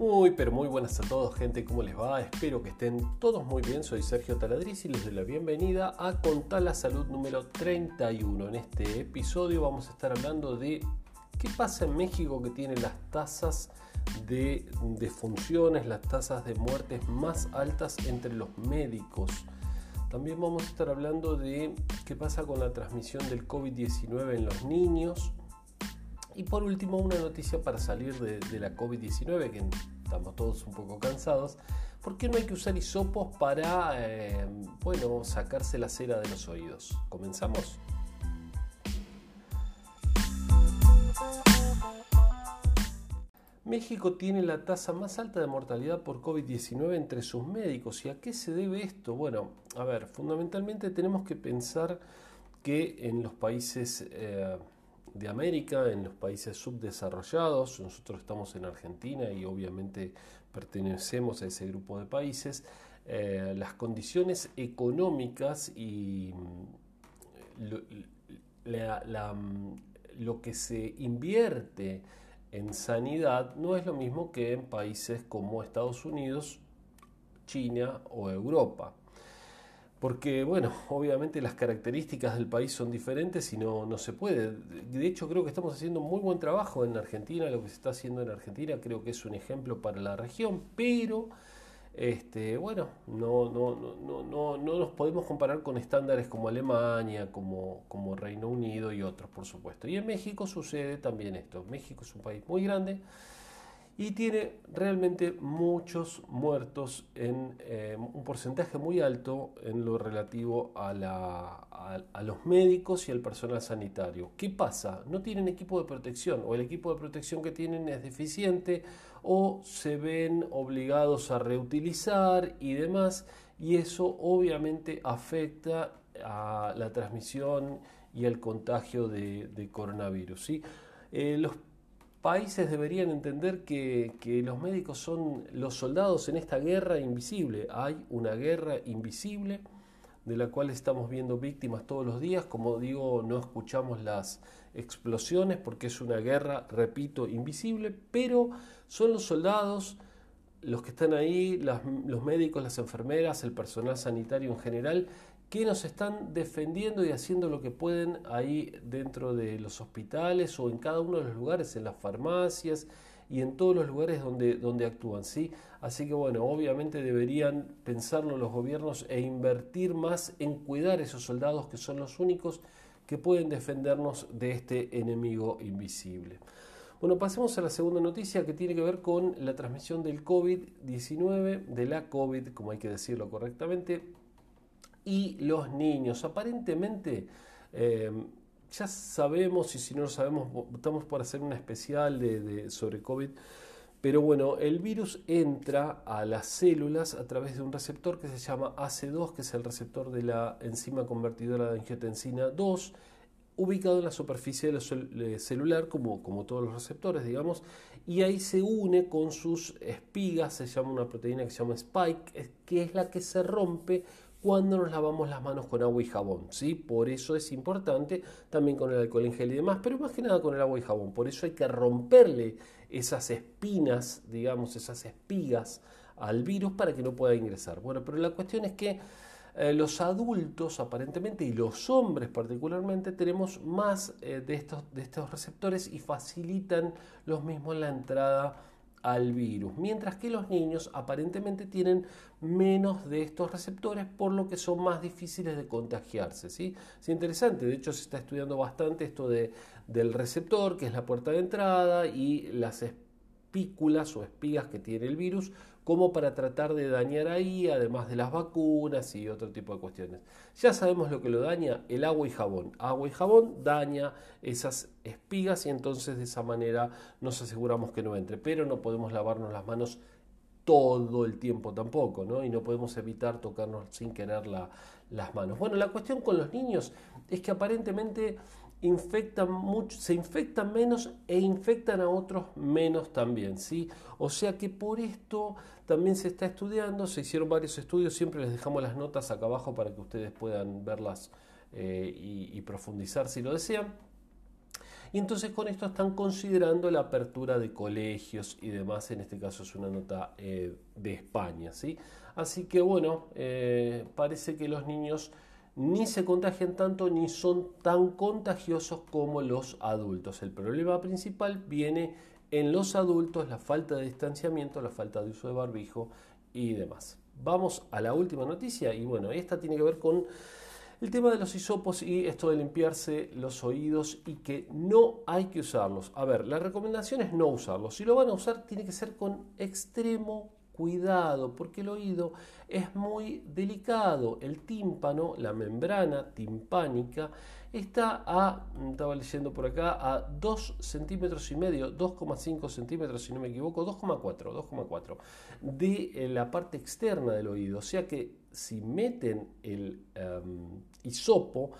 Muy, pero muy buenas a todos, gente. ¿Cómo les va? Espero que estén todos muy bien. Soy Sergio Taladriz y les doy la bienvenida a Contar la Salud número 31. En este episodio vamos a estar hablando de qué pasa en México que tiene las tasas de defunciones, las tasas de muertes más altas entre los médicos. También vamos a estar hablando de qué pasa con la transmisión del COVID-19 en los niños y por último, una noticia para salir de, la COVID-19, que estamos todos un poco cansados. ¿Por qué no hay que usar hisopos para, eh, bueno, sacarse la cera de los oídos? ¿Comenzamos? México tiene la tasa más alta de mortalidad por COVID-19 entre sus médicos. ¿Y a qué se debe esto? Bueno, a ver, fundamentalmente tenemos que pensar que en los países eh, de América, en los países subdesarrollados. Nosotros estamos en Argentina y obviamente pertenecemos a ese grupo de países. Eh, las condiciones económicas y mm, mm, lo, que se invierte en sanidad no es lo mismo que en países como Estados Unidos, China o Europa porque, bueno, obviamente las características del país son diferentes y no, no se puede. De hecho, creo que estamos haciendo muy buen trabajo en Argentina, lo que se está haciendo en Argentina creo que es un ejemplo para la región, pero, este, bueno, no, no, no, no, no nos podemos comparar con estándares como Alemania, como, como Reino Unido y otros, por supuesto. Y en México sucede también esto. México es un país muy grande y tiene realmente muchos muertos en eh, un porcentaje muy alto en lo relativo a, los médicos y al personal sanitario. ¿Qué pasa? No tienen equipo de protección o el equipo de protección que tienen es deficiente o se ven obligados a reutilizar y demás y eso obviamente afecta a la transmisión y el contagio de, coronavirus. ¿sí? Eh, los países deberían entender que, los médicos son los soldados en esta guerra invisible. Hay una guerra invisible de la cual estamos viendo víctimas todos los días. Como digo, no escuchamos las explosiones porque es una guerra, repito, invisible, pero son los soldados los que están ahí, los médicos, las enfermeras, el personal sanitario en general, que nos están defendiendo y haciendo lo que pueden ahí dentro de los hospitales o en cada uno de los lugares, en las farmacias y en todos los lugares donde, donde actúan. ¿sí? Así que bueno, obviamente deberían pensarlo los gobiernos e invertir más en cuidar a esos soldados que son los únicos que pueden defendernos de este enemigo invisible. Bueno, pasemos a la segunda noticia que tiene que ver con la transmisión del COVID-19, de la COVID, como hay que decirlo correctamente, y los niños. Aparentemente, eh, ya sabemos, y si no lo sabemos, estamos por hacer una especial de, sobre COVID. Pero bueno, el virus entra a las células a través de un receptor que se llama AC2, que es el receptor de la enzima convertidora de angiotensina 2, ubicado en la superficie del celular, como, como todos los receptores, digamos, y ahí se une con sus espigas, se llama una proteína que se llama spike, que es la que se rompe cuando nos lavamos las manos con agua y jabón, ¿sí? Por eso es importante también con el alcohol en gel y demás, pero más que nada con el agua y jabón. Por eso hay que romperle esas espinas, digamos, esas espigas al virus para que no pueda ingresar. Bueno, pero la cuestión es que eh, los adultos aparentemente y los hombres particularmente tenemos más eh, de, estos, de estos receptores y facilitan los mismos la entrada al virus, mientras que los niños aparentemente tienen menos de estos receptores, por lo que son más difíciles de contagiarse. ¿sí? Es interesante, de hecho se está estudiando bastante esto de, del receptor, que es la puerta de entrada, y las espículas o espigas que tiene el virus, como para tratar de dañar ahí, además de las vacunas y otro tipo de cuestiones. Ya sabemos lo que lo daña, el agua y jabón. Agua y jabón daña esas espigas y entonces de esa manera nos aseguramos que no entre, pero no podemos lavarnos las manos todo el tiempo tampoco, ¿no? Y no podemos evitar tocarnos sin querer las manos. Bueno, la cuestión con los niños es que aparentemente infectan mucho, se infectan menos e infectan a otros menos también, ¿sí? O sea que por esto también se está estudiando, se hicieron varios estudios, siempre les dejamos las notas acá abajo para que ustedes puedan verlas eh, y, profundizar si lo desean. y entonces con esto están considerando la apertura de colegios y demás, en este caso es una nota eh, de España, ¿sí? Así que bueno, eh, parece que los niños ni se contagian tanto ni son tan contagiosos como los adultos. El problema principal viene en los adultos, la falta de distanciamiento, la falta de uso de barbijo y demás. Vamos a la última noticia y bueno, esta tiene que ver con el tema de los hisopos y esto de limpiarse los oídos y que no hay que usarlos. A ver, la recomendación es no usarlos. Si lo van a usar, tiene que ser con extremo cuidado, porque el oído es muy delicado. El tímpano, la membrana timpánica, está a, estaba leyendo por acá, a 2 centímetros y medio, 2,5 centímetros si no me equivoco, 2,4, 2,4 de eh, la parte externa del oído. O sea que si meten el um, hisopo,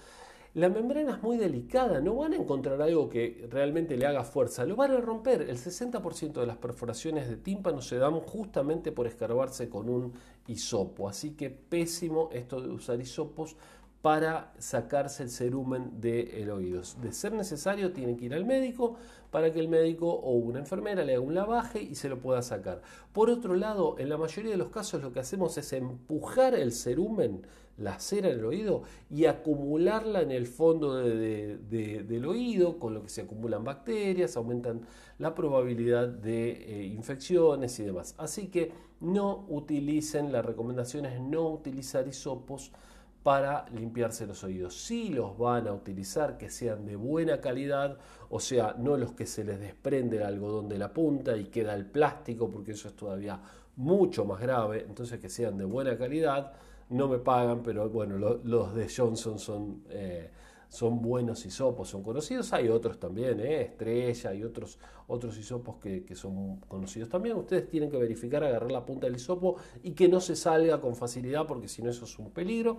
la membrana es muy delicada, no van a encontrar algo que realmente le haga fuerza, lo van a romper. El 60% de las perforaciones de tímpano se dan justamente por escarbarse con un hisopo, así que pésimo esto de usar hisopos para sacarse el cerumen del oído. De ser necesario, tienen que ir al médico para que el médico o una enfermera le haga un lavaje y se lo pueda sacar. Por otro lado, en la mayoría de los casos lo que hacemos es empujar el cerumen, la cera en el oído, y acumularla en el fondo del oído, con lo que se acumulan bacterias, aumentan la probabilidad de eh, infecciones y demás. Así que no utilicen, la recomendación es no utilizar hisopos para limpiarse los oídos. Si los van a utilizar, que sean de buena calidad, o sea, no los que se les desprende el algodón de la punta y queda el plástico, porque eso es todavía mucho más grave, entonces que sean de buena calidad, no me pagan, pero bueno, los de Johnson son, eh, son buenos hisopos, son conocidos, hay otros también, eh, Estrella y otros, otros hisopos que, que son conocidos también, ustedes tienen que verificar, agarrar la punta del hisopo y que no se salga con facilidad, porque si no eso es un peligro.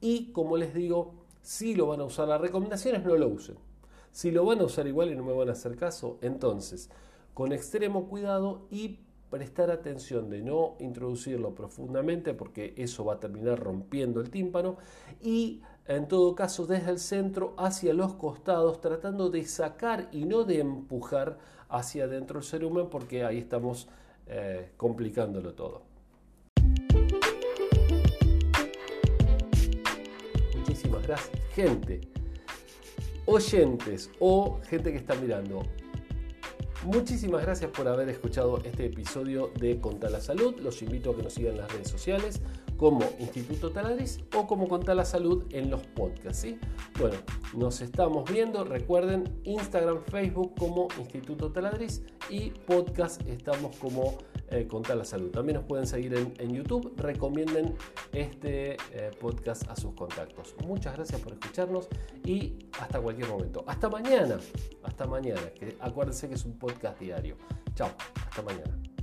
Y como les digo, si lo van a usar, las recomendaciones no lo usen. Si lo van a usar igual y no me van a hacer caso, entonces, con extremo cuidado y prestar atención de no introducirlo profundamente porque eso va a terminar rompiendo el tímpano y en todo caso desde el centro hacia los costados tratando de sacar y no de empujar hacia adentro el cerumen porque ahí estamos eh, complicándolo todo. Gracias. Gente, oyentes o gente que está mirando, muchísimas gracias por haber escuchado este episodio de Contar la Salud. Los invito a que nos sigan en las redes sociales como Instituto Taladriz o como Contar la Salud en los podcasts. Bueno, nos estamos viendo. Recuerden Instagram, Facebook como Instituto Taladriz y podcast estamos como eh, Contar la Salud. También nos pueden seguir en, YouTube. Recomienden este eh, podcast a sus contactos. Muchas gracias por escucharnos y hasta cualquier momento. Hasta mañana. Hasta mañana. Que acuérdense que es un podcast diario. Chao. Hasta mañana.